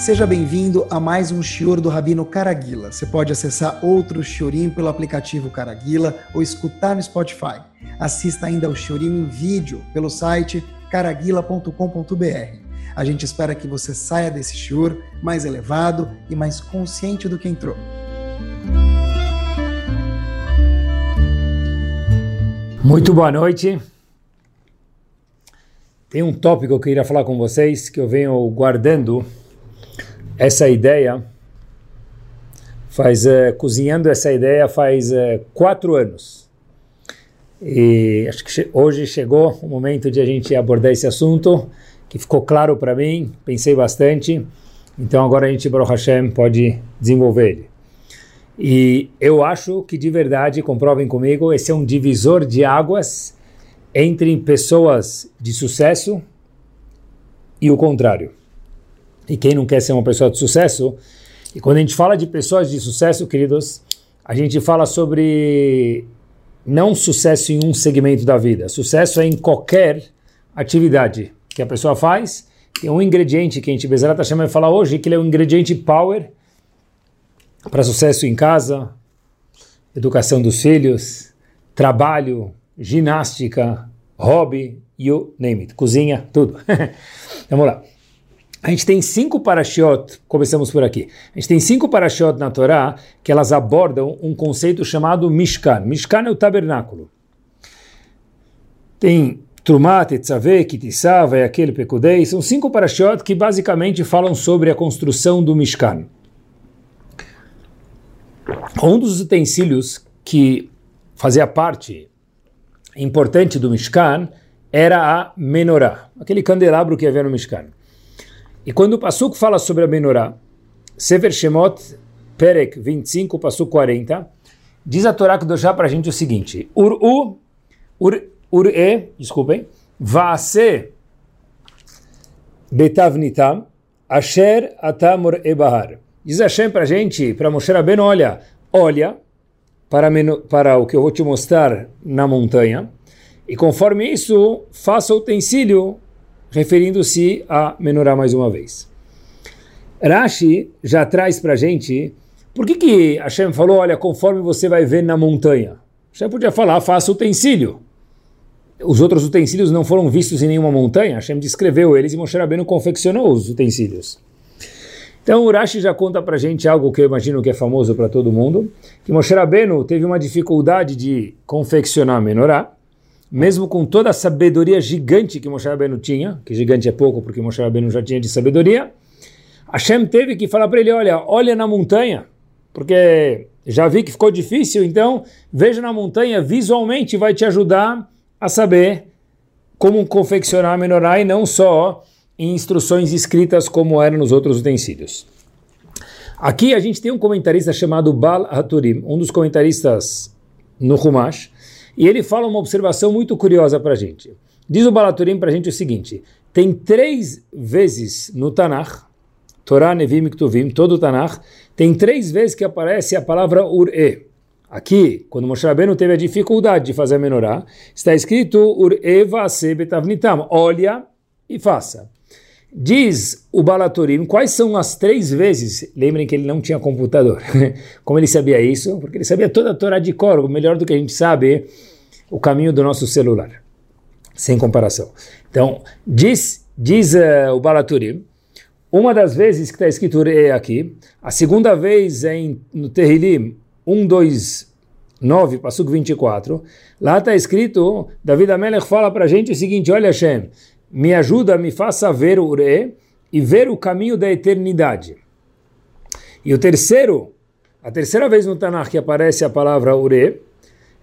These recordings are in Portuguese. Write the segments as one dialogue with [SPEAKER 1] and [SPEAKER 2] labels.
[SPEAKER 1] Seja bem-vindo a mais um Shior do Rabino Caraguila. Você pode acessar outro Shiorim pelo aplicativo Caraguila ou escutar no Spotify. Assista ainda ao Shiorim em vídeo pelo site caraguila.com.br. A gente espera que você saia desse Shior mais elevado e mais consciente do que entrou.
[SPEAKER 2] Muito boa noite. Tem um tópico que eu queria falar com vocês que eu venho guardando essa ideia, faz é, cozinhando essa ideia faz é, quatro anos. E acho que hoje chegou o momento de a gente abordar esse assunto, que ficou claro para mim, pensei bastante. Então agora a gente, Baruch Hashem, pode desenvolver ele. E eu acho que de verdade, comprovem comigo, esse é um divisor de águas entre pessoas de sucesso e o contrário. E quem não quer ser uma pessoa de sucesso? E quando a gente fala de pessoas de sucesso, queridos, a gente fala sobre não sucesso em um segmento da vida. Sucesso é em qualquer atividade que a pessoa faz. Tem um ingrediente que a gente, Bezerat Hashem, vai falar hoje, que ele é um ingrediente power para sucesso em casa, educação dos filhos, trabalho, ginástica, hobby, you name it, cozinha, tudo. Vamos lá. A gente tem cinco parashiot, começamos por aqui. A gente tem cinco parashiot na Torá que elas abordam um conceito chamado Mishkan. Mishkan é o tabernáculo. Tem Trumat, Etzaveh, Kitisava e aquele Pekudei. São cinco parashiot que basicamente falam sobre a construção do Mishkan. Um dos utensílios que fazia parte importante do Mishkan era a menorá, aquele candelabro que havia no Mishkan. E quando o Pasuk fala sobre a menorá, Sever Shemot, Perek 25, Pasuk 40, diz a Torá Kedoshá para a gente o seguinte, Ur-u, Ur-e, desculpem, Vaase Betavnitam, Asher Atamor Ebahar. Diz Hashem para a gente, para Moshe Rabbeinu, olha, olha para, para o que eu vou te mostrar na montanha, e conforme isso, faça o utensílio referindo-se a menorá mais uma vez. Rashi já traz para gente por que, que Hashem falou, olha, conforme você vai ver na montanha. Hashem podia falar, faça utensílio. Os outros utensílios não foram vistos em nenhuma montanha, Hashem descreveu eles e Moshe Rabbeinu confeccionou os utensílios. Então o Rashi já conta para gente algo que eu imagino que é famoso para todo mundo, que Moshe Rabbeinu teve uma dificuldade de confeccionar a menorá, mesmo com toda a sabedoria gigante que Moshe Rabbeinu tinha, que gigante é pouco porque Moshe Rabbeinu já tinha de sabedoria, Hashem teve que falar para ele, olha, olha na montanha, porque já vi que ficou difícil, então veja na montanha, visualmente vai te ajudar a saber como confeccionar menorá e não só em instruções escritas como eram nos outros utensílios. Aqui a gente tem um comentarista chamado Bal Haturim, um dos comentaristas no Humash, e ele fala uma observação muito curiosa para a gente. Diz o Balaturim para a gente o seguinte: tem três vezes no Tanakh, Torá, Nevim Ktuvim, todo o Tanakh, tem três vezes que aparece a palavra Ur-E. Aqui, quando Moshe Rabbeinu teve a dificuldade de fazer a menorá, está escrito Ur-E olha e faça. Diz o Balaturim quais são as três vezes, lembrem que ele não tinha computador, como ele sabia isso? Porque ele sabia toda a Torá de cor, melhor do que a gente sabe o caminho do nosso celular, sem comparação. Então, diz, diz uh, o Balaturim, uma das vezes que está escrito é aqui, a segunda vez é em, no Terrilim 1, 2, 9, Passuco 24, lá está escrito, David Amelech fala para a gente o seguinte, olha Hashem, me ajuda, me faça ver o Ure e ver o caminho da eternidade. E o terceiro, a terceira vez no Tanakh que aparece a palavra Ure,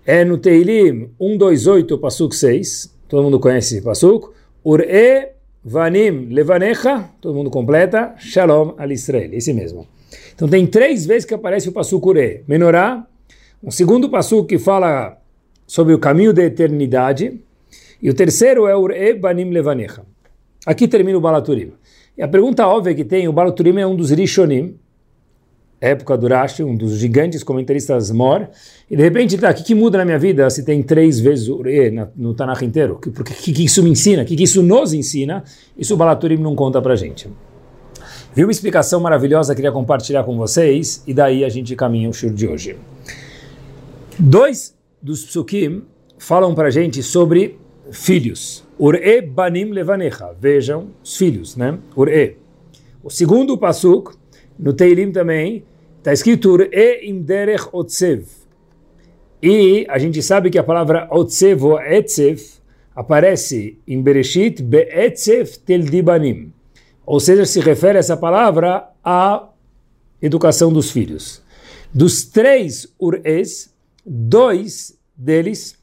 [SPEAKER 2] é no Teilim 128, Pasuk 6, todo mundo conhece esse Pasuk, Ure vanim levanecha, todo mundo completa, Shalom al Israel, esse mesmo. Então tem três vezes que aparece o Pasuk Ure, Menorá, um segundo Pasuk que fala sobre o caminho da eternidade, e o terceiro é Ure banim levanecha. Aqui termina o Balaturim. E a pergunta óbvia que tem, o Balaturim é um dos Rishonim, época do Rashi, um dos gigantes comentaristas Mor, e de repente, tá, o que, que muda na minha vida se tem três vezes o Re no Tanakh inteiro? O que, que, que, isso me ensina? O que, que isso nos ensina? Isso o Balaturim não conta pra gente. Vi uma explicação maravilhosa, queria compartilhar com vocês, e daí a gente caminha o shur de hoje. Dois dos psukim falam para a gente sobre filhos. Ure banim levanecha. Vejam, os filhos, né? Ure. O segundo pasuk, no Teilim também, está escrito Ure imderech otsev. E a gente sabe que a palavra otsev ou etsev aparece em Bereshit be'etsev tel dibanim. Ou seja, se refere essa palavra à educação dos filhos. Dos três Ures, dois deles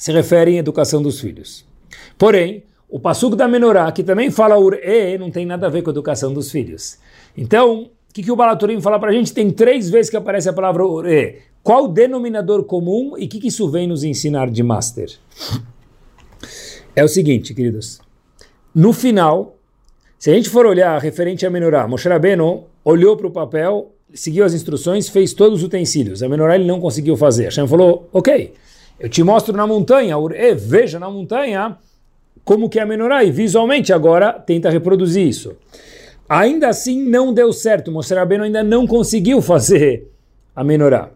[SPEAKER 2] se referem à educação dos filhos. Porém, o Passuco da Menorá, que também fala Ur-E, não tem nada a ver com a educação dos filhos. Então, o que, que o Balaturim fala para a gente? Tem três vezes que aparece a palavra Ur-E. Qual o denominador comum e o que, que isso vem nos ensinar de Master? É o seguinte, queridos. No final, se a gente for olhar referente a Menorá, Moshe Rabbeinu olhou para o papel, seguiu as instruções, fez todos os utensílios. A Menorá ele não conseguiu fazer. Hashem falou, ok, eu te mostro na montanha, e veja na montanha como que é a menorá, e visualmente agora tenta reproduzir isso. Ainda assim não deu certo, Moshe Rabbeinu ainda não conseguiu fazer a menorá.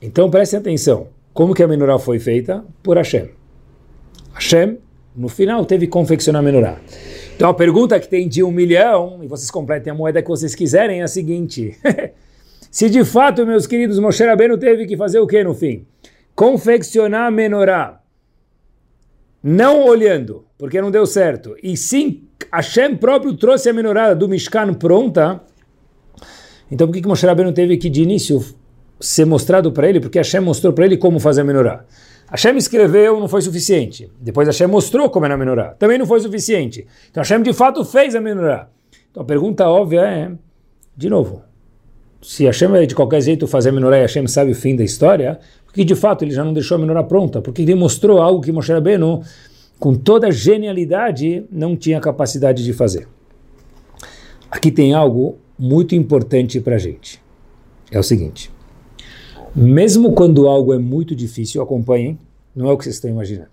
[SPEAKER 2] Então prestem atenção, como que a menorá foi feita? Por Hashem. Hashem, no final, teve que confeccionar a menorá. Então a pergunta que tem de um milhão, e vocês completem a moeda que vocês quiserem, é a seguinte. Se de fato, meus queridos, Moshe Rabbeinu teve que fazer o que no fim? Confeccionar a menorá, não olhando, porque não deu certo, e sim Hashem próprio trouxe a menorá do Mishkan pronta, então por que, que Moshe Rabbeinu teve que de início ser mostrado para ele? Porque Hashem mostrou para ele como fazer a menorá. Hashem escreveu, não foi suficiente. Depois Hashem mostrou como era a menorá. Também não foi suficiente. Então Hashem de fato fez a menorá. Então a pergunta óbvia é, de novo, se Hashem de qualquer jeito fazer a menorá e Hashem sabe o fim da história, porque de fato ele já não deixou a menorá pronta, porque ele mostrou algo que Moshe Rabbeinu, com toda genialidade, não tinha capacidade de fazer. Aqui tem algo muito importante para a gente. É o seguinte, mesmo quando algo é muito difícil, acompanhem, não é o que vocês estão imaginando.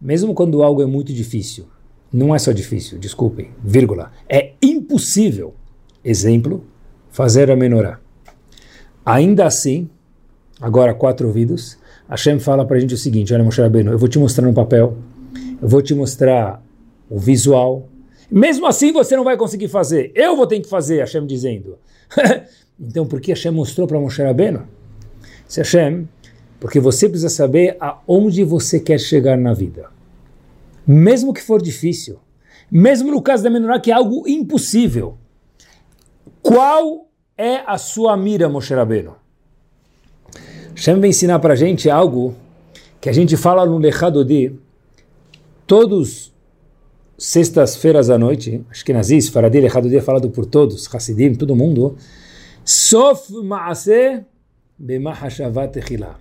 [SPEAKER 2] Mesmo quando algo é muito difícil, não é só difícil, desculpem, vírgula, é impossível, exemplo, fazer a menorá. Ainda assim, agora quatro ouvidos, Hashem fala para a gente o seguinte, olha Moshe Rabbeinu, eu vou te mostrar no papel, eu vou te mostrar o visual, mesmo assim você não vai conseguir fazer, eu vou ter que fazer, Hashem dizendo. então por que Hashem mostrou para Moshe Rabbeinu? Se Hashem, porque você precisa saber aonde você quer chegar na vida. Mesmo que for difícil, mesmo no caso da menorá que é algo impossível, qual é a sua mira, Moshe Rabbeinu? Hashem vai ensinar para a gente algo que a gente fala no Lechadodi todos sextas-feiras à noite, acho que Nazis, Faradi, Lechadodi é falado por todos, Hassidim, todo mundo, Sof Maase Bemahashavat Echila.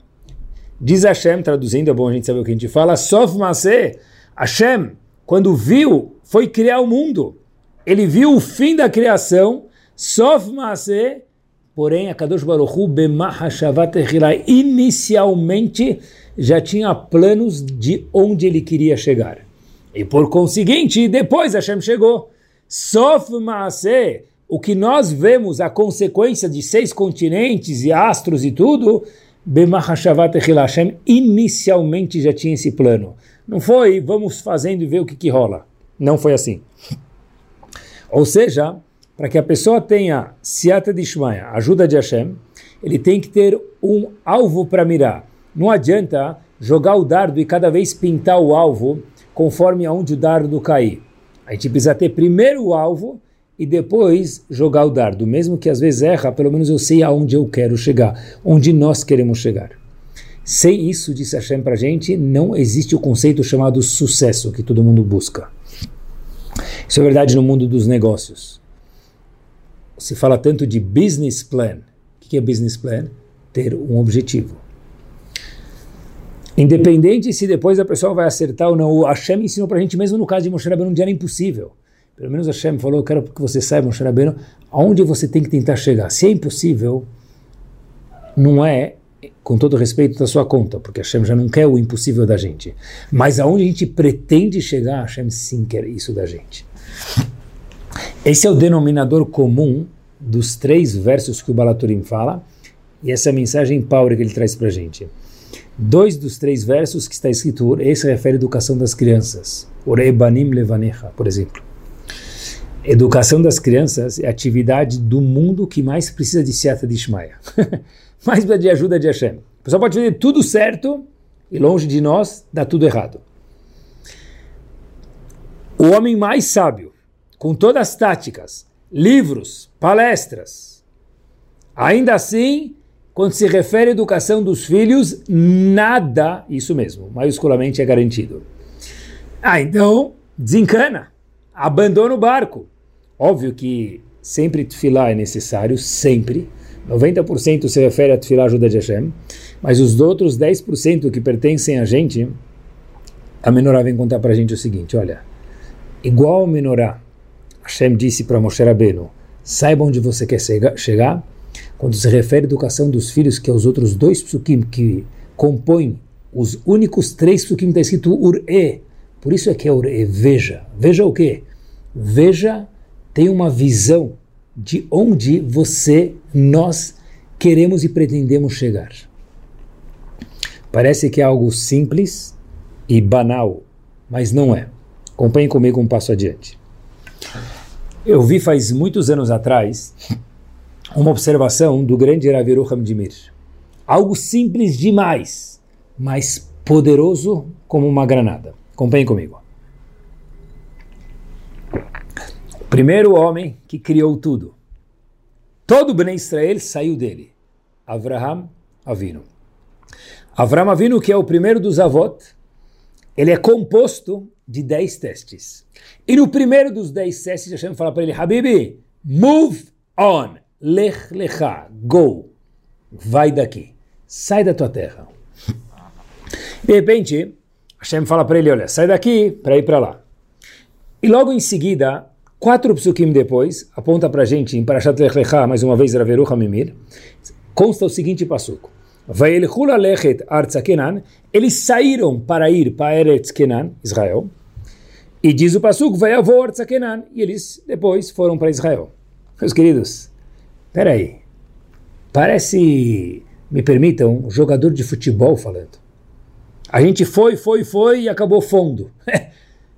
[SPEAKER 2] Diz Hashem, traduzindo, é bom a gente saber o que a gente fala, Sof Maase, Hashem, quando viu, foi criar o mundo. Ele viu o fim da criação, Sof Maase Porém, a Kadosh Baruch Hu, inicialmente já tinha planos de onde ele queria chegar. E por conseguinte, depois Hashem chegou. Sof Maaseh, o que nós vemos, a consequência de seis continentes e astros e tudo, Hashem inicialmente já tinha esse plano. Não foi, vamos fazendo e ver o que, que rola. Não foi assim. Ou seja, para que a pessoa tenha siata de Shmaya, ajuda de Hashem, ele tem que ter um alvo para mirar. Não adianta jogar o dardo e cada vez pintar o alvo conforme aonde o dardo cair. A gente precisa ter primeiro o alvo e depois jogar o dardo. Mesmo que às vezes erra, pelo menos eu sei aonde eu quero chegar, onde nós queremos chegar. Sem isso, disse Hashem para a gente, não existe o conceito chamado sucesso que todo mundo busca. Isso é verdade no mundo dos negócios se fala tanto de business plan. O que é business plan? Ter um objetivo. Independente se depois a pessoa vai acertar ou não, o Hashem ensinou para a gente, mesmo no caso de Moshe Rabbeinu, onde era impossível. Pelo menos Hashem falou, eu quero que você saiba, Moshe Rabbeinu, aonde você tem que tentar chegar. Se é impossível, não é, com todo respeito, da sua conta, porque Hashem já não quer o impossível da gente. Mas aonde a gente pretende chegar, Hashem sim quer isso da gente. Esse é o denominador comum dos três versos que o Balaturim fala e essa mensagem power que ele traz para a gente. Dois dos três versos que está escrito, esse refere à educação das crianças. Orebanim levanecha, por exemplo. Educação das crianças é a atividade do mundo que mais precisa de Seata de Ishmael. mais precisa de ajuda de Hashem. O pessoal pode fazer tudo certo e longe de nós dá tudo errado. O homem mais sábio, com todas as táticas, livros, palestras, ainda assim quando se refere à educação dos filhos, nada, isso mesmo, maiusculamente é garantido. Ah, então, desencana, abandona o barco. Óbvio que sempre tefilá é necessário, sempre. 90% se refere a tefilá ajuda de Hashem, mas os outros 10% que pertencem a gente, a Menorá vem contar para a gente o seguinte, olha, igual a Menorá, Hashem disse para Moshe Rabbeinu, saiba onde você quer chegar, quando se refere à educação dos filhos, que é os outros dois psukim que compõem os únicos três psukim, está escrito ur-e. Por isso é que é ur-e, veja. Veja o quê? Veja, tem uma visão de onde você, nós, queremos e pretendemos chegar. Parece que é algo simples e banal, mas não é. Acompanhe comigo um passo adiante. Eu vi faz muitos anos atrás uma observação do grande Rav Yerucham Dimir. Algo simples demais, mas poderoso como uma granada. Acompanhe comigo. O primeiro homem que criou tudo. Todo Bnei Israel saiu dele. Avraham Avinu. Avraham Avinu, que é o primeiro dos avot, ele é composto de dez testes. E no primeiro dos dez testes, Hashem fala para ele, Habibi, move on. Lech lecha, go, vai daqui, sai da tua terra. De repente, Hashem fala para ele, olha, sai daqui para ir para lá. E logo em seguida, quatro psukim depois, aponta para a gente em Parashat Lech Lecha, mais uma vez, Raverucha Mimir, consta o seguinte passuco. Kenan, eles saíram para ir para Eretz Kenan, Israel, e diz o passuco, vai arza Kenan, e eles depois foram para Israel. Meus queridos, Peraí, parece, me permitam, um jogador de futebol falando. A gente foi, foi, foi e acabou fundo.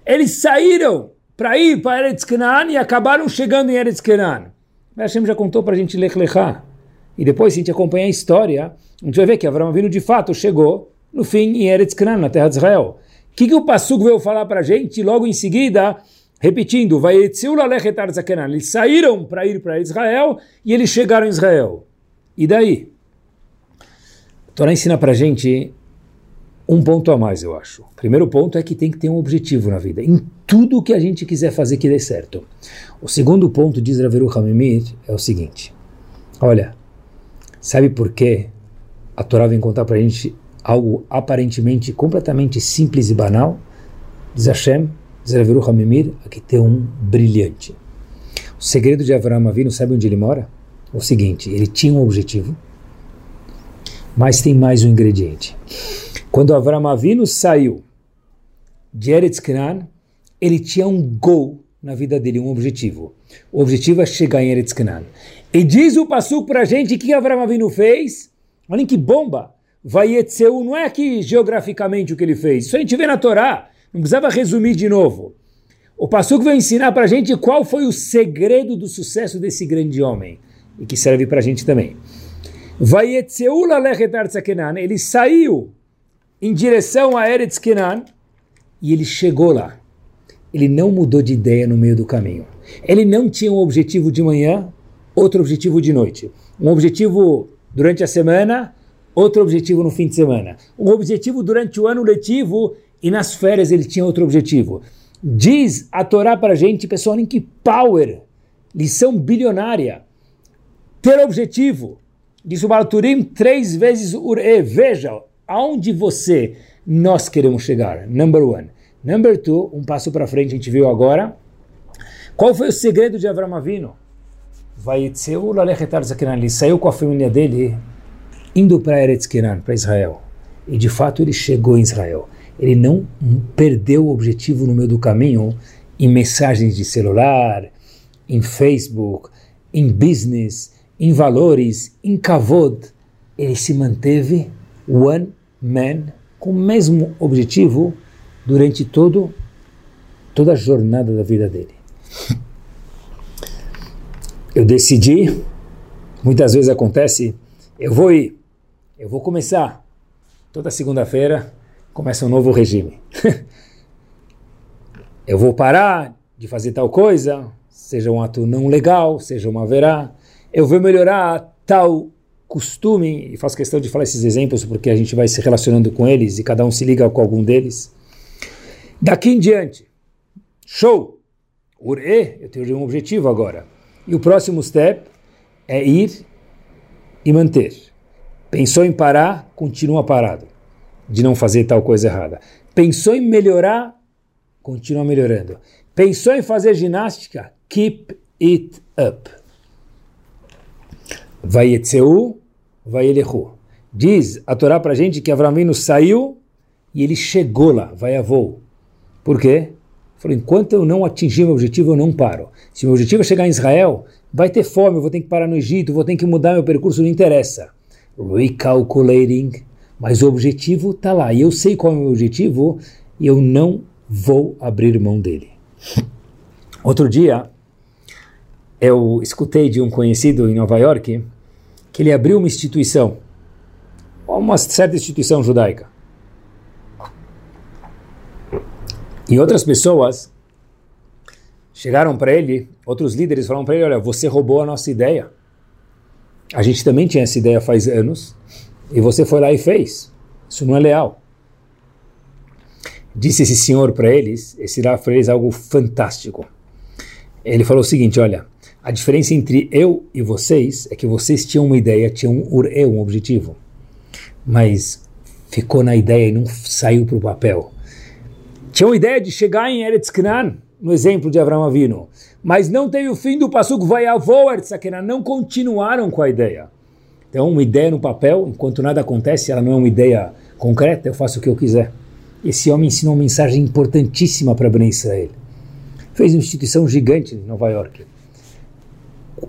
[SPEAKER 2] Eles saíram para ir para Eretz Canaan e acabaram chegando em Eretz Canaan. Hashem já contou para a gente Lech Lechá. E depois, se a gente acompanhar a história, a gente vai ver que Avram Avinu de fato chegou no fim em Eretz Canaan, na terra de Israel. O que, que o Passuco veio falar para a gente? Logo em seguida, Repetindo, eles saíram para ir para Israel e eles chegaram em Israel. E daí? A Torá ensina para a gente um ponto a mais, eu acho. O primeiro ponto é que tem que ter um objetivo na vida, em tudo que a gente quiser fazer que dê certo. O segundo ponto, diz Raveru Hamimit, é o seguinte: olha, sabe por que a Torá vem contar para a gente algo aparentemente completamente simples e banal? Diz Hashem, Zeraviru Hamimir, aqui tem um brilhante. O segredo de Avram Avinu, sabe onde ele mora? O seguinte, ele tinha um objetivo, mas tem mais um ingrediente. Quando Avram Avinu saiu de Eretz Canaan, ele tinha um gol na vida dele, um objetivo. O objetivo é chegar em Eretz Canaan. E diz o Passuco para a gente que Avram Avinu fez. Olhem que bomba! Vaietzeu não é aqui geograficamente o que ele fez. Isso a gente vê na Torá. Não precisava resumir de novo. O Passuco vai ensinar para a gente qual foi o segredo do sucesso desse grande homem, e que serve para a gente também. Ele saiu em direção a Eretz Kenan e ele chegou lá. Ele não mudou de ideia no meio do caminho. Ele não tinha um objetivo de manhã, outro objetivo de noite. Um objetivo durante a semana, outro objetivo no fim de semana. Um objetivo durante o ano letivo e nas férias ele tinha outro objetivo. Diz a Torá para a gente, pessoal, em que power, lição bilionária, ter objetivo. Diz o Balturim três vezes ure. Veja, aonde você, nós queremos chegar. Number one. Number two, um passo para frente, a gente viu agora. Qual foi o segredo de Avram Avinu? Ele saiu com a família dele indo para Eretz Kenan, para Israel. E de fato ele chegou em Israel ele não perdeu o objetivo no meio do caminho em mensagens de celular, em Facebook, em business, em valores, em kavod, ele se manteve one man com o mesmo objetivo durante todo toda a jornada da vida dele. Eu decidi, muitas vezes acontece, eu vou ir, eu vou começar. Toda segunda-feira começa um novo regime. eu vou parar de fazer tal coisa, seja um ato não legal, seja uma verá. Eu vou melhorar tal costume, e faço questão de falar esses exemplos porque a gente vai se relacionando com eles e cada um se liga com algum deles. Daqui em diante, show! Ure, eu tenho um objetivo agora. E o próximo step é ir e manter. Pensou em parar, continua parado, de não fazer tal coisa errada. Pensou em melhorar, continua melhorando. Pensou em fazer ginástica, keep it up. Vayetzeu, vayelechu. Diz a Torá para gente que Avram saiu e ele chegou lá, vai a voo. Por quê? Falou, enquanto eu não atingir meu objetivo, eu não paro. Se meu objetivo é chegar em Israel, vai ter fome, eu vou ter que parar no Egito, vou ter que mudar meu percurso, não interessa. Recalculating. Mas o objetivo está lá. E eu sei qual é o meu objetivo e eu não vou abrir mão dele. Outro dia, eu escutei de um conhecido em Nova York que ele abriu uma instituição, uma certa instituição judaica. E outras pessoas chegaram para ele, outros líderes falaram para ele: Olha, você roubou a nossa ideia. A gente também tinha essa ideia faz anos e você foi lá e fez. Isso não é leal. Disse esse senhor para eles, esse lá fez algo fantástico. Ele falou o seguinte: Olha, a diferença entre eu e vocês é que vocês tinham uma ideia, tinham um, um objetivo, mas ficou na ideia e não saiu para o papel. Tinham ideia de chegar em Eretz Canaan, no exemplo de Abraão Avino, mas não teve o fim do passuco vai avô Eretz Canaan, não continuaram com a ideia. Então, uma ideia no papel, enquanto nada acontece, ela não é uma ideia concreta, eu faço o que eu quiser. Esse homem ensinou uma mensagem importantíssima para Ben Israel. Fez uma instituição gigante em Nova York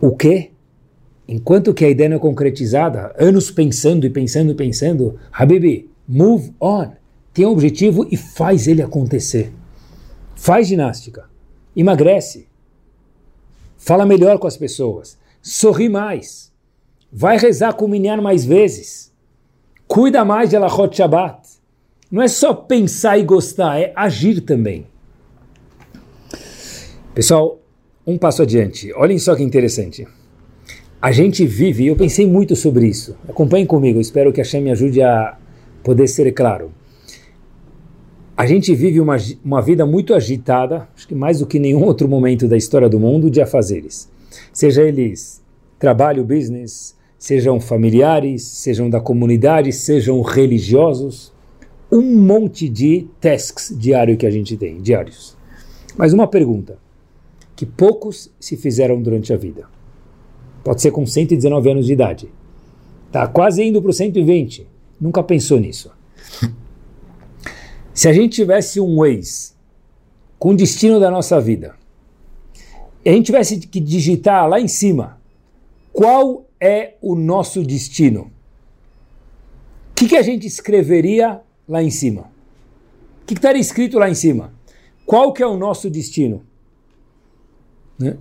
[SPEAKER 2] o quê? Enquanto que a ideia não é concretizada, anos pensando e pensando e pensando, Habibi, move on. Tem um objetivo e faz ele acontecer. Faz ginástica. Emagrece. Fala melhor com as pessoas. Sorri mais. Vai rezar com o Minyan mais vezes. Cuida mais de Alachot Shabbat. Não é só pensar e gostar, é agir também. Pessoal, um passo adiante. Olhem só que interessante. A gente vive, eu pensei muito sobre isso. Acompanhem comigo, espero que a Shem me ajude a poder ser claro. A gente vive uma, uma vida muito agitada, acho que mais do que nenhum outro momento da história do mundo, de afazeres. Seja eles trabalho, business, sejam familiares, sejam da comunidade, sejam religiosos, um monte de tasks diários que a gente tem, diários. Mas uma pergunta: que poucos se fizeram durante a vida. Pode ser com 119 anos de idade. Está quase indo para o 120. Nunca pensou nisso. Se a gente tivesse um ex com o destino da nossa vida, e a gente tivesse que digitar lá em cima qual é o nosso destino, o que, que a gente escreveria lá em cima? O que, estaria escrito lá em cima? Qual que é o nosso destino? Né?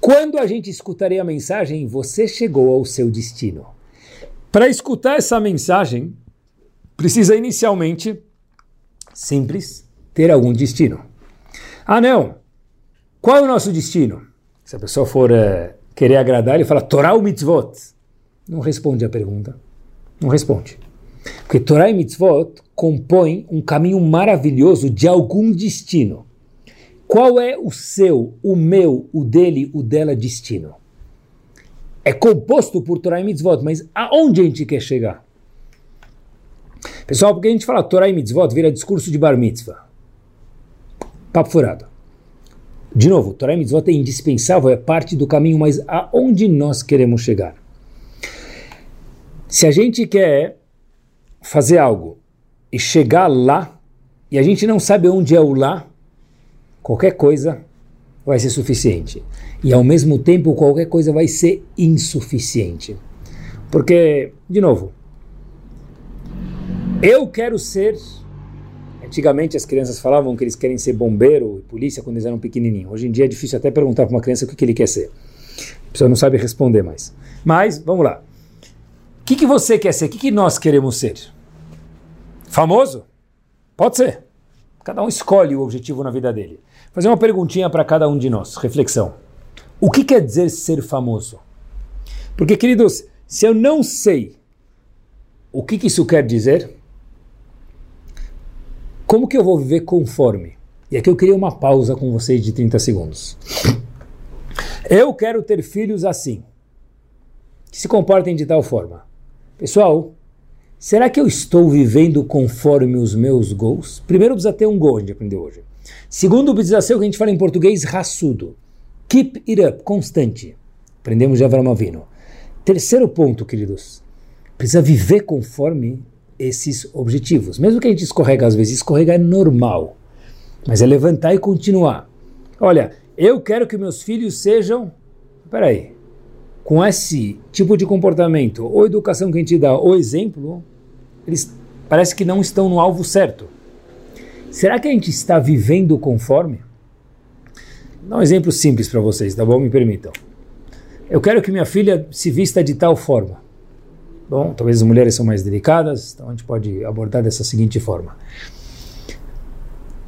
[SPEAKER 2] Quando a gente escutaria a mensagem, você chegou ao seu destino. Para escutar essa mensagem, precisa inicialmente, simples, ter algum destino. Ah, não! Qual é o nosso destino? Se a pessoa for é, querer agradar, ele fala Torah ou mitzvot. Não responde a pergunta. Não responde. Porque Torah e mitzvot compõem um caminho maravilhoso de algum destino. Qual é o seu, o meu, o dele, o dela destino? É composto por Torah e Mitzvot, mas aonde a gente quer chegar? Pessoal, porque a gente fala Torah e Mitzvot, vira discurso de Bar Mitzvah. Papo furado. De novo, Torah e Mitzvot é indispensável, é parte do caminho, mas aonde nós queremos chegar? Se a gente quer fazer algo e chegar lá, e a gente não sabe onde é o lá, qualquer coisa vai ser suficiente. E ao mesmo tempo, qualquer coisa vai ser insuficiente. Porque, de novo, eu quero ser. Antigamente as crianças falavam que eles querem ser bombeiro e polícia quando eles eram pequenininhos. Hoje em dia é difícil até perguntar para uma criança o que, que ele quer ser. A pessoa não sabe responder mais. Mas, vamos lá. O que, que você quer ser? O que, que nós queremos ser? Famoso? Pode ser. Cada um escolhe o objetivo na vida dele. Vou fazer uma perguntinha para cada um de nós. Reflexão. O que quer dizer ser famoso? Porque, queridos, se eu não sei o que, que isso quer dizer, como que eu vou viver conforme? E aqui eu queria uma pausa com vocês de 30 segundos. Eu quero ter filhos assim, que se comportem de tal forma. Pessoal, será que eu estou vivendo conforme os meus gols? Primeiro precisa ter um gol, a gente aprendeu hoje. Segundo, precisa ser o que a gente fala em português, raçudo. Keep it up, constante. Aprendemos de Avram Avino. Terceiro ponto, queridos. Precisa viver conforme esses objetivos. Mesmo que a gente escorrega às vezes, escorregar é normal. Mas é levantar e continuar. Olha, eu quero que meus filhos sejam. Peraí. Com esse tipo de comportamento, ou educação que a gente dá, ou exemplo, eles parece que não estão no alvo certo. Será que a gente está vivendo conforme? Vou dar um exemplo simples para vocês, tá bom? Me permitam. Eu quero que minha filha se vista de tal forma. Bom, talvez as mulheres são mais delicadas, então a gente pode abordar dessa seguinte forma.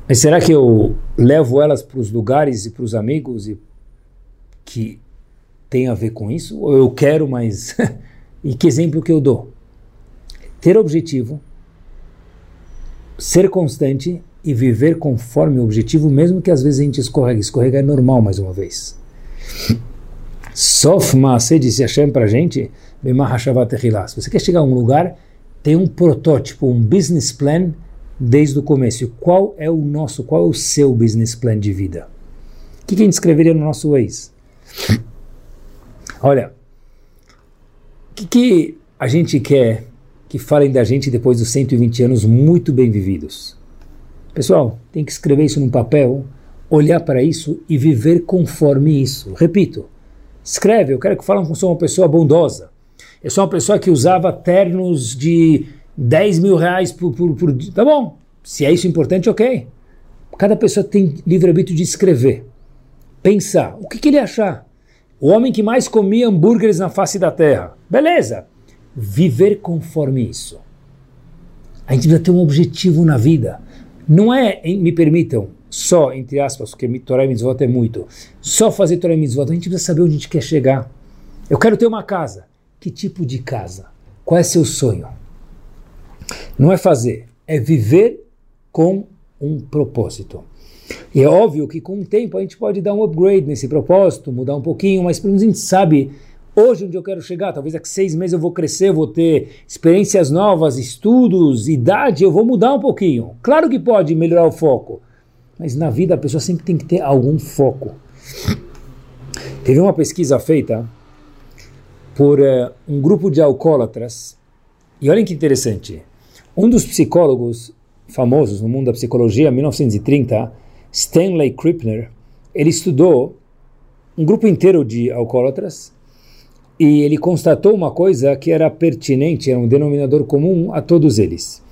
[SPEAKER 2] Mas será que eu levo elas para os lugares e para os amigos e que tem a ver com isso? Ou eu quero, mas. e que exemplo que eu dou? Ter objetivo, ser constante e viver conforme o objetivo, mesmo que às vezes a gente escorregue. Escorregar é normal, mais uma vez. Sof Maaseh disse Hashem para a gente se você quer chegar a um lugar, tem um protótipo, um business plan desde o começo. Qual é o nosso, qual é o seu business plan de vida? O que, a gente escreveria no nosso Waze? Olha, o que, que a gente quer que falem da gente depois dos 120 anos muito bem vividos? Pessoal, tem que escrever isso num papel, olhar para isso e viver conforme isso. Repito, escreve, eu quero que falem que eu sou uma pessoa bondosa. Eu sou uma pessoa que usava ternos de 10 mil reais por, por, por dia. Tá bom, se é isso importante, ok. Cada pessoa tem livre-arbítrio de escrever, pensar, o que, que ele achar. O homem que mais comia hambúrgueres na face da terra. Beleza. Viver conforme isso. A gente precisa ter um objetivo na vida. Não é, me permitam, só, entre aspas, porque Torah e Mitzvot é muito, só fazer Torah e Mitzvot. A gente precisa saber onde a gente quer chegar. Eu quero ter uma casa. Que tipo de casa? Qual é seu sonho? Não é fazer, é viver com um propósito. E é óbvio que com o tempo a gente pode dar um upgrade nesse propósito, mudar um pouquinho, mas pelo menos a gente sabe hoje onde eu quero chegar. Talvez daqui seis meses eu vou crescer, vou ter experiências novas, estudos, idade, eu vou mudar um pouquinho. Claro que pode melhorar o foco, mas na vida a pessoa sempre tem que ter algum foco. Teve uma pesquisa feita por uh, um grupo de alcoólatras. E olhem que interessante. Um dos psicólogos famosos no mundo da psicologia, em 1930, Stanley Krippner, ele estudou um grupo inteiro de alcoólatras e ele constatou uma coisa que era pertinente, era um denominador comum a todos eles,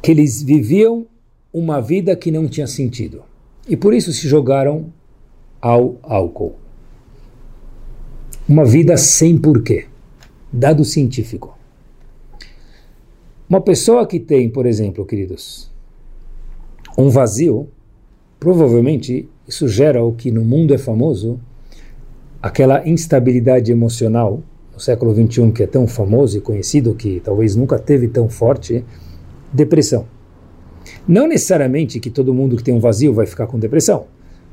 [SPEAKER 2] que eles viviam uma vida que não tinha sentido e por isso se jogaram ao álcool. Uma vida sem porquê dado científico. Uma pessoa que tem, por exemplo, queridos, um vazio, provavelmente isso gera o que no mundo é famoso, aquela instabilidade emocional no século XXI que é tão famoso e conhecido que talvez nunca teve tão forte, depressão. Não necessariamente que todo mundo que tem um vazio vai ficar com depressão,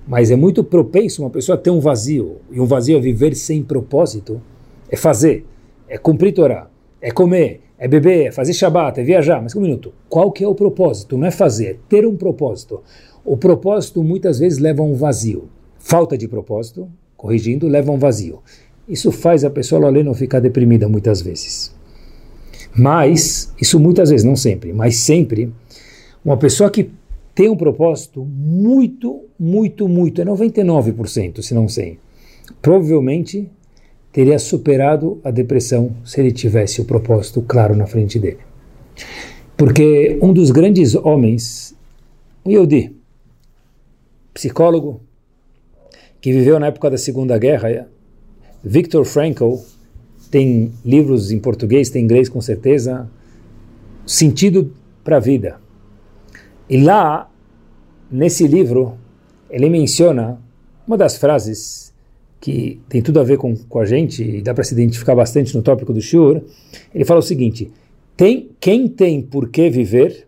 [SPEAKER 2] mas é muito propenso uma pessoa ter um vazio, e um vazio é viver sem propósito, é fazer, é cumprir Torá, é comer, é beber, é fazer Shabat, é viajar. Mas um minuto, qual que é o propósito? Não é fazer, é ter um propósito. O propósito muitas vezes leva a um vazio. Falta de propósito, corrigindo, leva a um vazio. Isso faz a pessoa ali não ficar deprimida muitas vezes. Mas, isso muitas vezes, não sempre, mas sempre, uma pessoa que tem um propósito muito, muito, muito, é 99%, se não 100%. Provavelmente teria superado a depressão se ele tivesse o propósito claro na frente dele. Porque um dos grandes homens, um Yodi, psicólogo, que viveu na época da Segunda Guerra, Viktor Frankl, tem livros em português, tem em inglês com certeza, Sentido para a Vida. E lá, nesse livro, ele menciona uma das frases que tem tudo a ver com, com a gente e dá para se identificar bastante no tópico do Shur. Ele fala o seguinte: tem, quem tem por que viver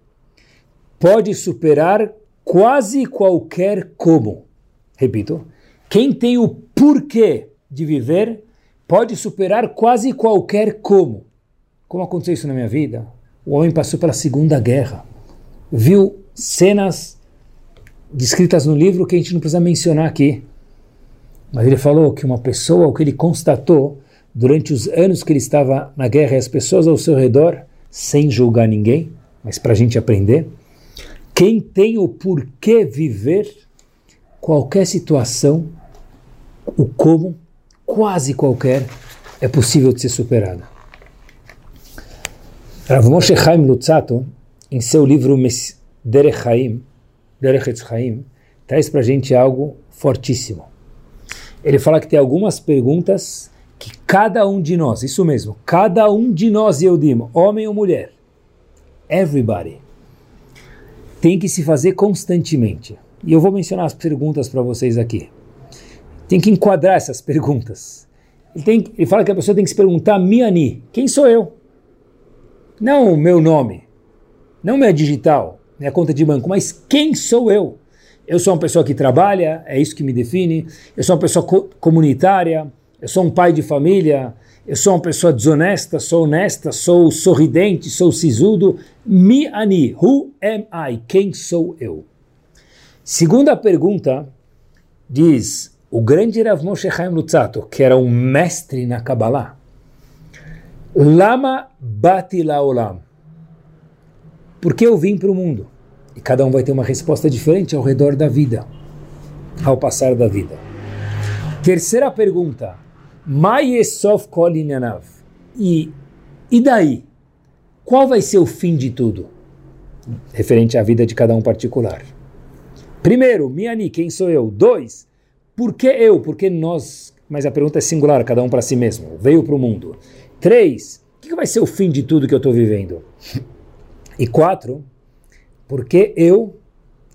[SPEAKER 2] pode superar quase qualquer como. Repito, quem tem o porquê de viver pode superar quase qualquer como. Como aconteceu isso na minha vida? O homem passou pela Segunda Guerra, viu cenas descritas no livro que a gente não precisa mencionar aqui. Mas ele falou que uma pessoa, o que ele constatou durante os anos que ele estava na guerra e as pessoas ao seu redor, sem julgar ninguém, mas para a gente aprender, quem tem o porquê viver, qualquer situação, o como, quase qualquer, é possível de ser superada. Rav Moshe Chaim Lutzato, em seu livro Derech Chaim, Derech Chaim, traz para a gente algo fortíssimo. Ele fala que tem algumas perguntas que cada um de nós, isso mesmo, cada um de nós, eu digo, homem ou mulher, everybody, tem que se fazer constantemente. E eu vou mencionar as perguntas para vocês aqui tem que enquadrar essas perguntas. Ele, tem, ele fala que a pessoa tem que se perguntar, Miani, quem sou eu? Não o meu nome, não minha digital, minha conta de banco, mas quem sou eu? Eu sou uma pessoa que trabalha, é isso que me define. Eu sou uma pessoa co comunitária, eu sou um pai de família, eu sou uma pessoa desonesta, sou honesta, sou sorridente, sou sisudo. Mi ani, who am I? Quem sou eu? Segunda pergunta diz o grande Rav Moshe Chaim Lutzato, que era um mestre na Kabbalah, Lama bati laolam. Por que eu vim para o mundo? E cada um vai ter uma resposta diferente ao redor da vida, ao passar da vida. Terceira pergunta. Mayesof kolinanav. E, e daí? Qual vai ser o fim de tudo? Referente à vida de cada um particular. Primeiro, Miani, quem sou eu? Dois, por que eu? Por que nós? Mas a pergunta é singular, cada um para si mesmo. Veio para o mundo. Três, o que vai ser o fim de tudo que eu estou vivendo? E quatro, por que eu,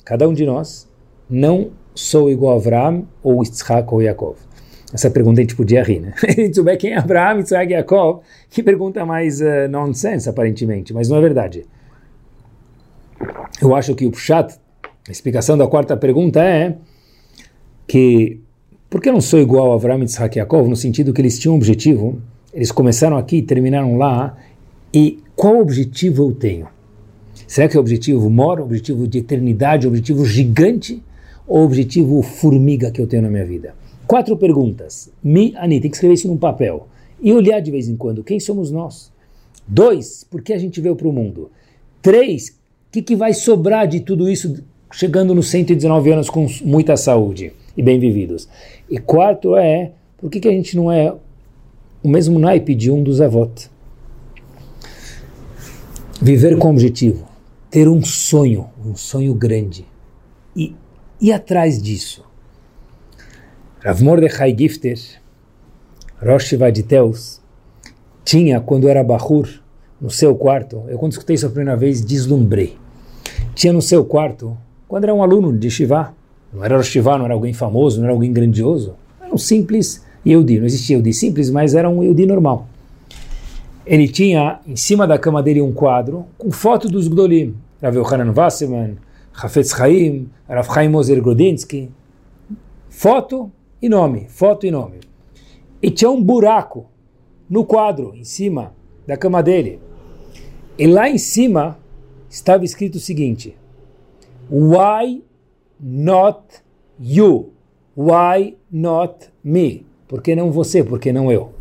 [SPEAKER 2] cada um de nós, não sou igual a Avraham ou Yitzhak ou Yaakov? Essa pergunta a gente podia rir, né? A gente souber quem é Abraham, Yitzhak e Yaakov, que pergunta mais uh, nonsense, aparentemente, mas não é verdade. Eu acho que o Pshat, a explicação da quarta pergunta é que por que eu não sou igual a Avram, Yitzhak e Yaakov, no sentido que eles tinham um objetivo, eles começaram aqui terminaram lá, e qual objetivo eu tenho? Será que é objetivo mor, objetivo de eternidade, objetivo gigante, ou objetivo formiga que eu tenho na minha vida? Quatro perguntas. Mi, Ani, tem que escrever isso num papel. E olhar de vez em quando, quem somos nós? Dois, por que a gente veio para o mundo? Três, o que, que vai sobrar de tudo isso chegando nos 119 anos com muita saúde? e bem vividos. E quarto é, por que, que a gente não é o mesmo naipe de um dos avós? Viver com objetivo, ter um sonho, um sonho grande, e ir atrás disso. Rav Mordechai Gifter, Rosh Vaditeus, tinha, quando era Bahur, no seu quarto, eu quando escutei isso a primeira vez, deslumbrei. Tinha no seu quarto, quando era um aluno de Shivá, não era Rosh não era alguém famoso, não era alguém grandioso. Era um simples Yehudi. Não existia Yehudi simples, mas era um Yehudi normal. Ele tinha em cima da cama dele um quadro com foto dos Gdolim. Rav Yohanan Wasserman, Hafetz Chaim, Rav Chaim Moser Grodinsky. Foto e nome, foto e nome. E tinha um buraco no quadro, em cima da cama dele. E lá em cima estava escrito o seguinte: Why not you? Why not me? Por que não você? Por que não eu?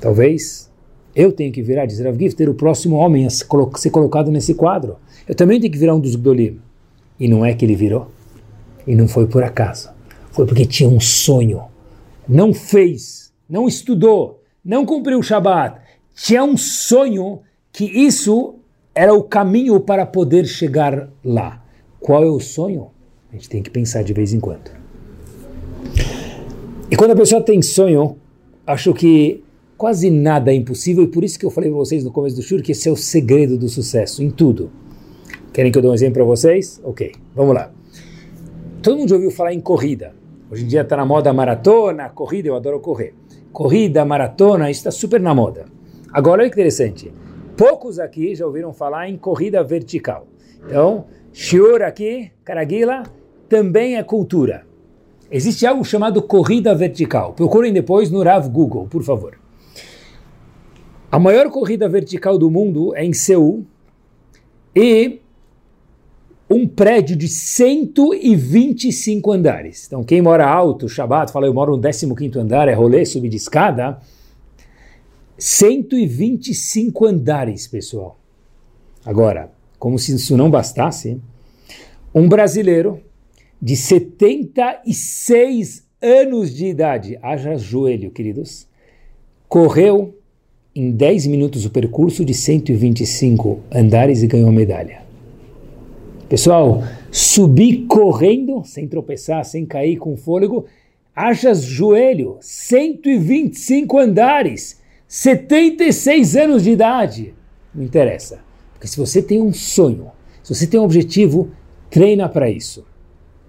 [SPEAKER 2] Talvez eu tenha que virar, diz Rav Gifter, o próximo homem a ser colocado nesse quadro. Eu também tenho que virar um dos Gdolim. E não é que ele virou. E não foi por acaso. Foi porque tinha um sonho. Não fez, não estudou, não cumpriu o Shabat. Tinha um sonho que isso era o caminho para poder chegar lá. Qual é o sonho? A gente tem que pensar de vez em quando. E quando a pessoa tem sonho, acho que quase nada é impossível, e por isso que eu falei para vocês no começo do show que esse é o segredo do sucesso, em tudo. Querem que eu dê um exemplo para vocês? Ok, vamos lá. Todo mundo já ouviu falar em corrida. Hoje em dia está na moda maratona, corrida, eu adoro correr. Corrida, maratona, isso está super na moda. Agora, olha que interessante. Poucos aqui já ouviram falar em corrida vertical. Então, shiur aqui, Caraguila, também é cultura. Existe algo chamado corrida vertical. Procurem depois no Rav Google, por favor. A maior corrida vertical do mundo é em Seul e um prédio de 125 andares. Então, quem mora alto, Shabbat, fala, eu moro no 15º andar, é rolê, subir de escada. 125 andares, pessoal. Agora, como se isso não bastasse, um brasileiro de 76 anos de idade, haja joelho, queridos, correu em 10 minutos o percurso de 125 andares e ganhou medalha. Pessoal, subir correndo, sem tropeçar, sem cair com fôlego, haja joelho, 125 andares, 76 anos de idade. Não interessa. Porque se você tem um sonho, se você tem um objetivo, treina para isso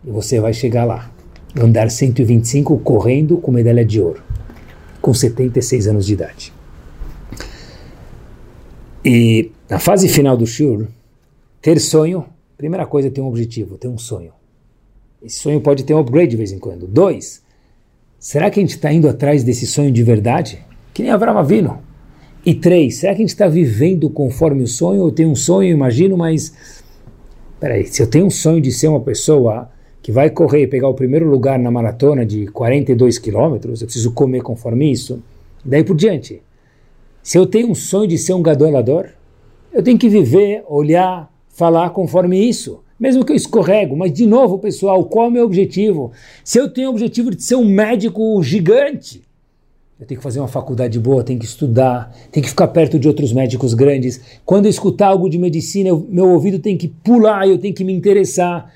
[SPEAKER 2] e você vai chegar lá. Andar 125 correndo com medalha de ouro, com 76 anos de idade. E na fase final do Shur, ter sonho, primeira coisa é ter um objetivo, ter um sonho. Esse sonho pode ter um upgrade de vez em quando. Dois, será que a gente está indo atrás desse sonho de verdade? Que nem Avram Avino. E três, será que a gente está vivendo conforme o sonho? Eu tenho um sonho, imagino, mas... Peraí, se eu tenho um sonho de ser uma pessoa que vai correr e pegar o primeiro lugar na maratona de 42 quilômetros, eu preciso comer conforme isso. Daí por diante. Se eu tenho um sonho de ser um gadolador, eu tenho que viver, olhar, falar conforme isso. Mesmo que eu escorrego, mas de novo, pessoal, qual é o meu objetivo? Se eu tenho o objetivo de ser um médico gigante, eu tenho que fazer uma faculdade boa, tenho que estudar, tenho que ficar perto de outros médicos grandes. Quando eu escutar algo de medicina, eu, meu ouvido tem que pular, eu tenho que me interessar.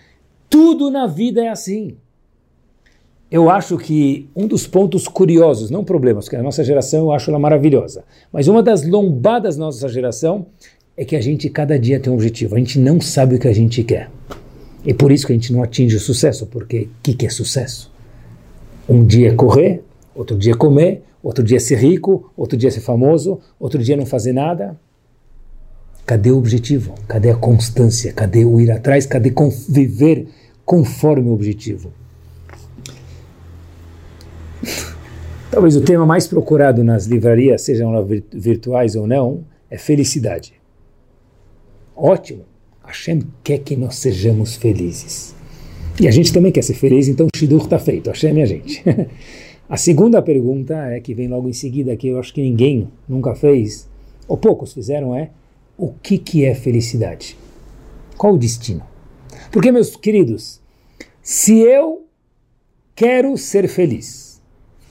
[SPEAKER 2] Tudo na vida é assim. Eu acho que um dos pontos curiosos, não problemas, porque a nossa geração eu acho ela maravilhosa, mas uma das lombadas da nossa geração é que a gente cada dia tem um objetivo, a gente não sabe o que a gente quer. E por isso que a gente não atinge o sucesso, porque o que, que é sucesso? Um dia é correr, outro dia é comer, outro dia é ser rico, outro dia é ser famoso, outro dia é não fazer nada. Cadê o objetivo? Cadê a constância? Cadê o ir atrás? Cadê viver conforme o objetivo? Talvez o tema mais procurado nas livrarias, sejam virtuais ou não, é felicidade. Ótimo! Hashem quer que nós sejamos felizes. E a gente também quer ser feliz, então o Shidur está feito. Hashem e a gente. a segunda pergunta é que vem logo em seguida, que eu acho que ninguém nunca fez, ou poucos fizeram, é o que, que é felicidade? Qual o destino? Porque, meus queridos, se eu quero ser feliz,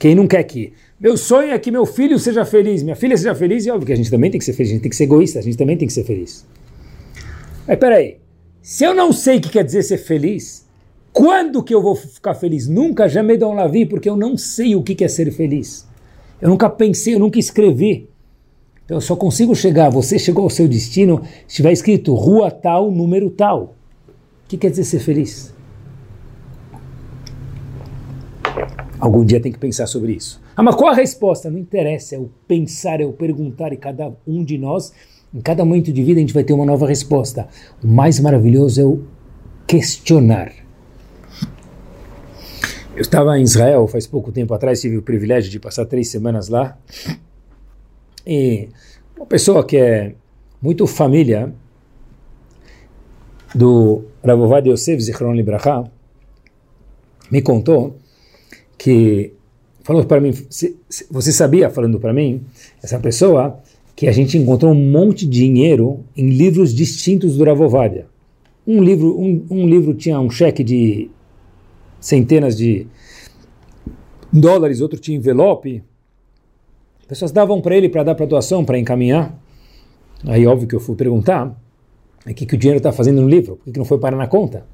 [SPEAKER 2] quem não quer que meu sonho é que meu filho seja feliz, minha filha seja feliz, e óbvio que a gente também tem que ser feliz, a gente tem que ser egoísta, a gente também tem que ser feliz. Mas peraí, se eu não sei o que quer dizer ser feliz, quando que eu vou ficar feliz? Nunca, já me dão lavi, porque eu não sei o que é ser feliz. Eu nunca pensei, eu nunca escrevi. Então eu só consigo chegar, você chegou ao seu destino, estiver escrito rua tal, número tal. O que quer dizer ser feliz? Algum dia tem que pensar sobre isso. Ah, mas qual a resposta? Não interessa, é o pensar, é o perguntar, e cada um de nós, em cada momento de vida, a gente vai ter uma nova resposta. O mais maravilhoso é o questionar. Eu estava em Israel faz pouco tempo atrás, tive o privilégio de passar três semanas lá. E uma pessoa que é muito família do Ravovad Yosef Zichron Libraha me contou que falou para mim, você sabia, falando para mim, essa pessoa, que a gente encontrou um monte de dinheiro em livros distintos do Ravovadia. um livro, um, um livro tinha um cheque de centenas de dólares, outro tinha envelope. As pessoas davam para ele para dar para doação, para encaminhar. Aí, óbvio que eu fui perguntar o que, que o dinheiro está fazendo no livro, por que, que não foi parar na conta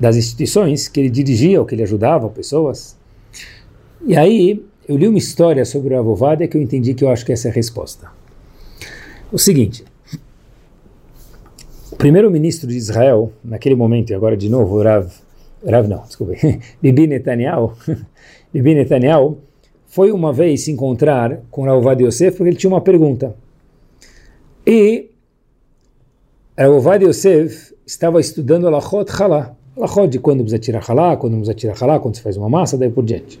[SPEAKER 2] das instituições que ele dirigia ou que ele ajudava pessoas. E aí eu li uma história sobre o Avovadia que eu entendi que eu acho que essa é a resposta. O seguinte, o primeiro-ministro de Israel, naquele momento, e agora de novo, Rav, Rav não, desculpe, Bibi Netanyahu, Bibi Netanyahu, foi uma vez se encontrar com Rav Yosef porque ele tinha uma pergunta. E Rav Yosef estava estudando a Lachot Halá, Lachot de quando precisa tirar Halá, quando precisa tirar Halá, quando se faz uma massa, daí por diante.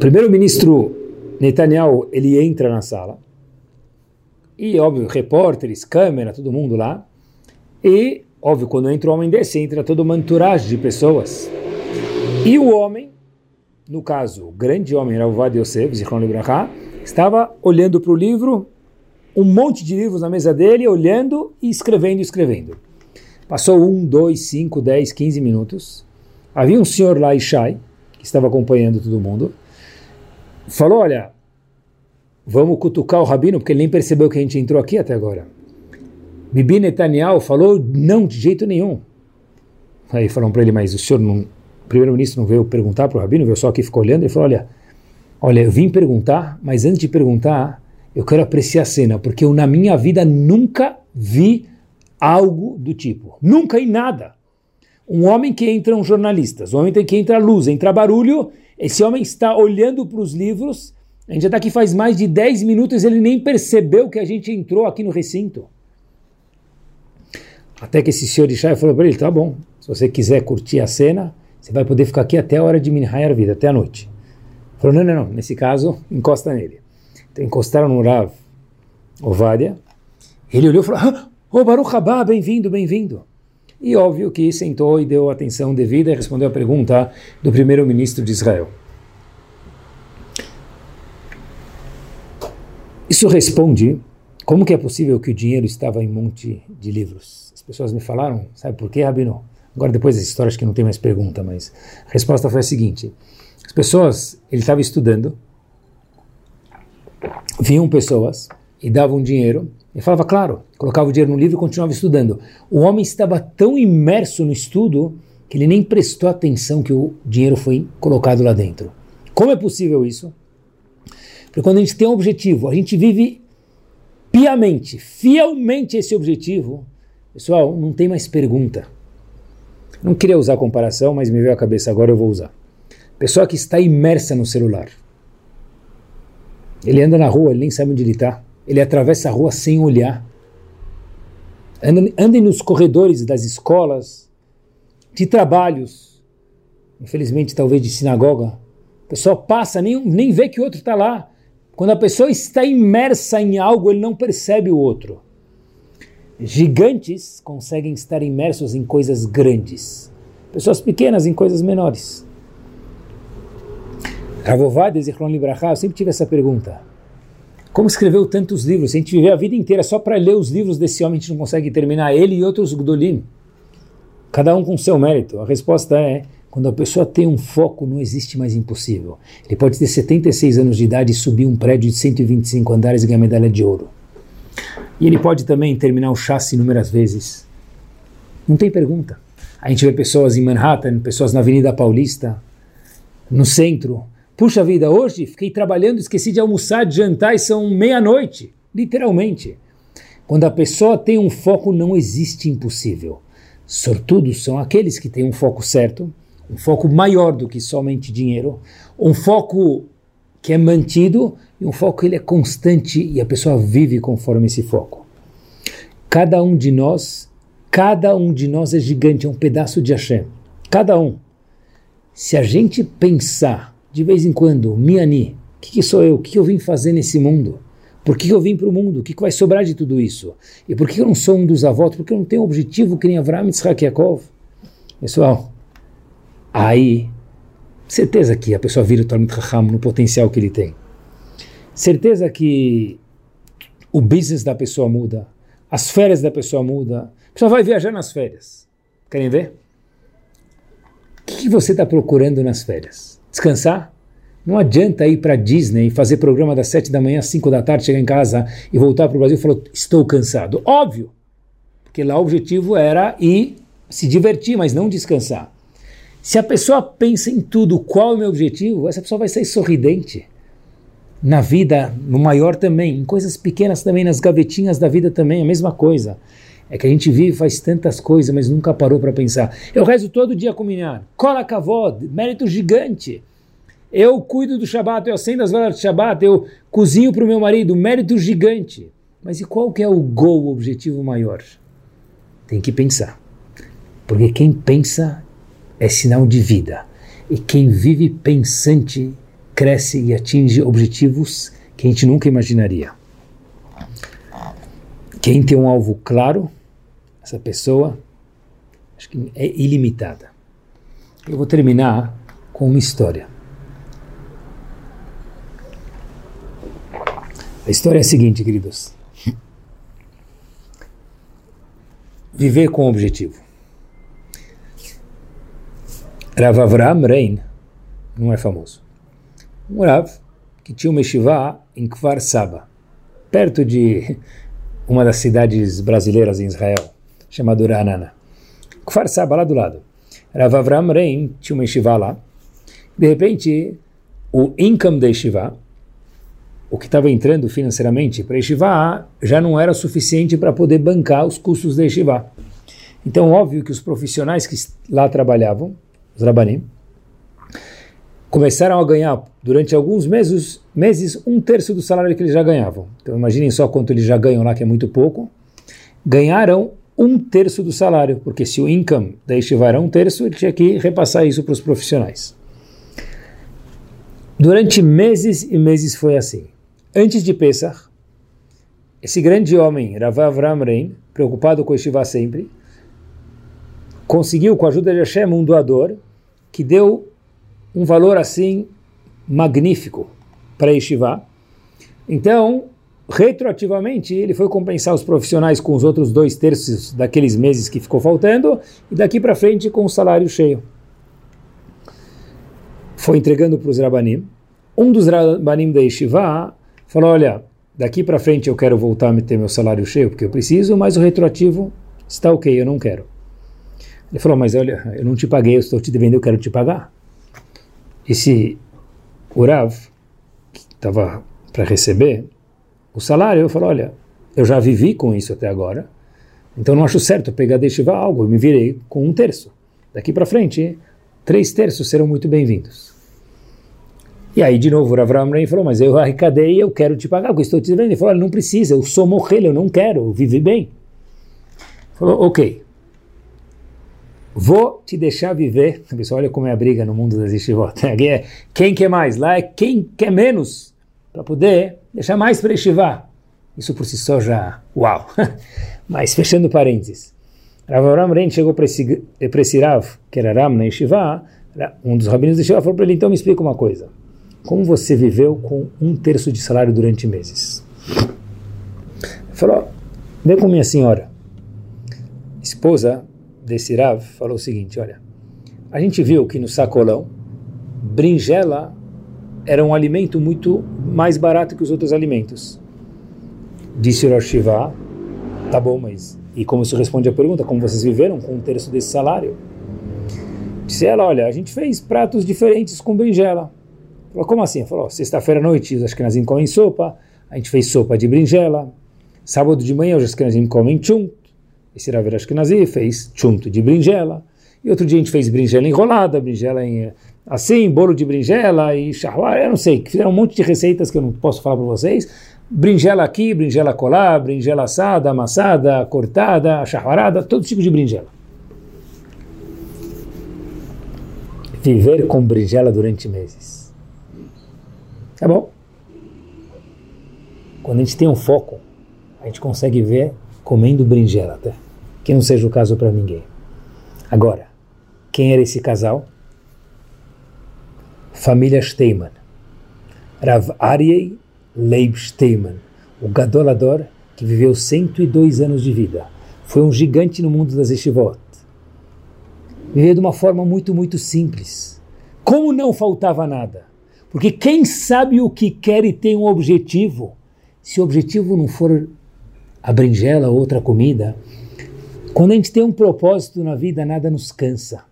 [SPEAKER 2] Primeiro-ministro Netanyahu, ele entra na sala, e, óbvio, repórteres, câmera, todo mundo lá. E, óbvio, quando entra um homem desse, entra toda uma entourage de pessoas. E o homem, no caso, o grande homem, Ravovad Yosef, Zichron Libraha, estava olhando para o livro, um monte de livros na mesa dele, olhando e escrevendo, escrevendo. Passou um, dois, cinco, dez, quinze minutos. Havia um senhor lá, Ishai, que estava acompanhando todo mundo. Falou, olha, vamos cutucar o rabino, porque ele nem percebeu que a gente entrou aqui até agora. Bibi Netanyahu falou, não, de jeito nenhum. Aí falaram para ele, mas o senhor não, primeiro-ministro não veio perguntar para o rabino, veio só aqui ficou olhando, ele falou, olha, olha, eu vim perguntar, mas antes de perguntar, eu quero apreciar a cena, porque eu na minha vida nunca vi algo do tipo, nunca em nada. Um homem que entra um jornalistas, um homem que entra luz, entra barulho, esse homem está olhando para os livros a gente já está aqui faz mais de 10 minutos ele nem percebeu que a gente entrou aqui no recinto. Até que esse senhor de Shai falou para ele, tá bom, se você quiser curtir a cena, você vai poder ficar aqui até a hora de Minhayar vida, até a noite. Falou, não, não, não, nesse caso, encosta nele. Então encostaram no Rav Ovadia, ele olhou e falou, ah, ô Baruch Habá, bem-vindo, bem-vindo. E óbvio que sentou e deu atenção devida e respondeu a pergunta do primeiro-ministro de Israel. Isso responde como que é possível que o dinheiro estava em um monte de livros. As pessoas me falaram, sabe por quê, Rabino? Agora depois das histórias que não tem mais pergunta, mas a resposta foi a seguinte: as pessoas, ele estava estudando, vinham pessoas e davam dinheiro, e falava, claro, colocava o dinheiro no livro e continuava estudando. O homem estava tão imerso no estudo que ele nem prestou atenção que o dinheiro foi colocado lá dentro. Como é possível isso? Porque quando a gente tem um objetivo, a gente vive piamente, fielmente esse objetivo, pessoal, não tem mais pergunta. Não queria usar comparação, mas me veio à cabeça agora, eu vou usar. Pessoa que está imersa no celular. Ele anda na rua, ele nem sabe onde ele está. Ele atravessa a rua sem olhar. Andem, nos corredores das escolas, de trabalhos, infelizmente talvez de sinagoga. A pessoa passa, nem, nem vê que o outro está lá. Quando a pessoa está imersa em algo, ele não percebe o outro. Gigantes conseguem estar imersos em coisas grandes. Pessoas pequenas em coisas menores. Ravovad, Zichron Libraha, eu sempre tive essa pergunta. Como escreveu tantos livros? Se a gente viver a vida inteira só para ler os livros desse homem, a gente não consegue terminar ele e outros Gdolim. Cada um com seu mérito. A resposta é quando a pessoa tem um foco, não existe mais impossível. Ele pode ter 76 anos de idade e subir um prédio de 125 andares e ganhar medalha de ouro. E ele pode também terminar o chassi inúmeras vezes. Não tem pergunta. A gente vê pessoas em Manhattan, pessoas na Avenida Paulista, no centro. Puxa vida, hoje fiquei trabalhando, esqueci de almoçar, de jantar e são meia-noite. Literalmente. Quando a pessoa tem um foco, não existe impossível. Sortudos são aqueles que têm um foco certo um foco maior do que somente dinheiro, um foco que é mantido e um foco que ele é constante e a pessoa vive conforme esse foco. Cada um de nós, cada um de nós é gigante, é um pedaço de Hashem. Cada um. Se a gente pensar de vez em quando, Miani, o que, que, sou eu? O que, que, eu vim fazer nesse mundo? Por que, que eu vim para o mundo? O que, vai sobrar de tudo isso? E por que eu não sou um dos avós? Porque eu não tenho objetivo que nem Avraham Yitzhak Yaakov? Pessoal, aí certeza que a pessoa vira o Talmud Raham no potencial que ele tem. Certeza que o business da pessoa muda, as férias da pessoa mudam, a pessoa vai viajar nas férias. Querem ver? O que você está procurando nas férias? Descansar? Não adianta ir para Disney, fazer programa das sete da manhã às cinco da tarde, chegar em casa e voltar para o Brasil e falar, estou cansado. Óbvio, porque lá o objetivo era ir se divertir, mas não descansar. Se a pessoa pensa em tudo, qual é o meu objetivo, essa pessoa vai sair sorridente. Na vida, no maior também, em coisas pequenas também, nas gavetinhas da vida também, a mesma coisa. É que a gente vive faz tantas coisas, mas nunca parou para pensar. Eu rezo todo dia com minha Kola Kavod, mérito gigante. Eu cuido do Shabat, eu acendo as velas do Shabat, eu cozinho para o meu marido, mérito gigante. Mas e qual que é o gol, o objetivo maior? Tem que pensar. Porque quem pensa é sinal de vida. E quem vive pensante cresce e atinge objetivos que a gente nunca imaginaria. Quem tem um alvo claro, essa pessoa, acho que é ilimitada. Eu vou terminar com uma história. A história é a seguinte, queridos. Viver com objetivo. Rav Avram Rein não é famoso. Um Rav que tinha uma yeshiva em Kfar Saba, perto de uma das cidades brasileiras em Israel, chamada Ranana. Kfar Saba, lá do lado. Rav Avram Rein tinha uma yeshiva lá. De repente, o income da yeshiva, o que estava entrando financeiramente para a yeshiva, já não era suficiente para poder bancar os custos da yeshiva. Então, óbvio que os profissionais que lá trabalhavam os Rabanim, começaram a ganhar durante alguns meses, meses um terço do salário que eles já ganhavam. Então imaginem só quanto eles já ganham lá, que é muito pouco. Ganharam um terço do salário, porque se o income da Yeshiva era um terço, ele tinha que repassar isso para os profissionais. Durante meses e meses foi assim. Antes de Pesach, esse grande homem, Rav Avram Rein, preocupado com a Yeshiva sempre, conseguiu, com a ajuda de Hashem, um doador que deu um valor assim magnífico para Yeshiva. Então, retroativamente, ele foi compensar os profissionais com os outros dois terços daqueles meses que ficou faltando e daqui para frente com o salário cheio. Foi entregando para os Rabanim. Um dos Rabanim da Yeshiva falou, olha, daqui para frente eu quero voltar a ter meu salário cheio porque eu preciso, mas o retroativo está ok, eu não quero. Ele falou, mas olha, eu não te paguei, eu estou te devendo, eu quero te pagar. Esse Urav, que estava para receber o salário, falou, olha, eu já vivi com isso até agora, então não acho certo pegar deixar algo, eu me virei com um terço. Daqui para frente, três terços serão muito bem-vindos. E aí, de novo, o Avram Rein falou, mas eu arrecadei eu quero te pagar, porque estou te devendo. Ele falou, não precisa, eu sou morrer, eu não quero, eu vivi bem. Falou, ok. Vou te deixar viver. Pessoal, olha como é a briga no mundo das yeshivot. É quem quer mais? Lá é quem quer menos, para poder deixar mais para yeshiva. Isso por si só já, uau. Mas fechando parênteses. Rav Aram chegou para esse, Rav, que era Ram na yeshiva, um dos rabinos da yeshiva falou para ele, então me explica uma coisa. Como você viveu com um terço de salário durante meses? Ele falou, vem com minha senhora. Esposa desse falou o seguinte, olha, a gente viu que no sacolão, brinjela era um alimento muito mais barato que os outros alimentos. Disse Rosh Shiva, tá bom, mas e como se responde a pergunta, como vocês viveram com um terço desse salário? Disse ela, olha, a gente fez pratos diferentes com brinjela. Falou, como assim? Falou, sexta-feira à noite os Ashkenazim comem sopa, a gente fez sopa de brinjela. Sábado de manhã os Ashkenazim comem chum, esse Rav Ashkenazi fez chunto de brinjela. E outro dia a gente fez brinjela enrolada, brinjela em, assim, bolo de brinjela e charroar, eu não sei, fizeram um monte de receitas que eu não posso falar para vocês. Brinjela aqui, brinjela colar, brinjela assada, amassada, cortada, charroarada, todo tipo de brinjela. Viver com brinjela durante meses. Tá bom? Quando a gente tem um foco, a gente consegue ver comendo brinjela até que não seja o caso para ninguém. Agora, quem era esse casal? Família Steiman. Rav Aryeh Leib Steiman, o gadolador que viveu 102 anos de vida, foi um gigante no mundo das Yeshivot. Viveu de uma forma muito, muito simples. Como não faltava nada? Porque quem sabe o que quer e tem um objetivo, se o objetivo não for a berinjela ou outra comida, quando a gente tem um propósito na vida, nada nos cansa.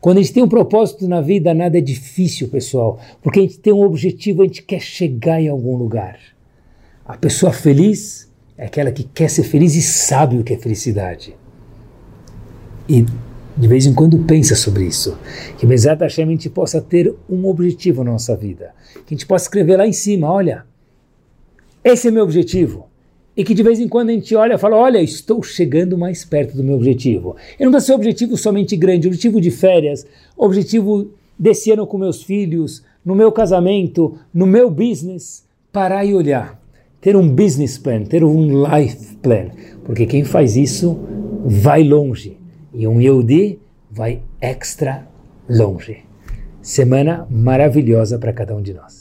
[SPEAKER 2] Quando a gente tem um propósito na vida, nada é difícil, pessoal, porque a gente tem um objetivo, a gente quer chegar em algum lugar. A pessoa feliz é aquela que quer ser feliz e sabe o que é felicidade. E de vez em quando pensa sobre isso. Que Bezat Hashem a gente possa ter um objetivo na nossa vida. Que a gente possa escrever lá em cima, olha, esse é meu objetivo e que de vez em quando a gente olha e fala, olha, estou chegando mais perto do meu objetivo. E não precisa ser objetivo somente grande, objetivo de férias, objetivo desse ano com meus filhos, no meu casamento, no meu business, parar e olhar. Ter um business plan, ter um life plan, porque quem faz isso vai longe. E um Yehudi vai extra longe. Semana maravilhosa para cada um de nós.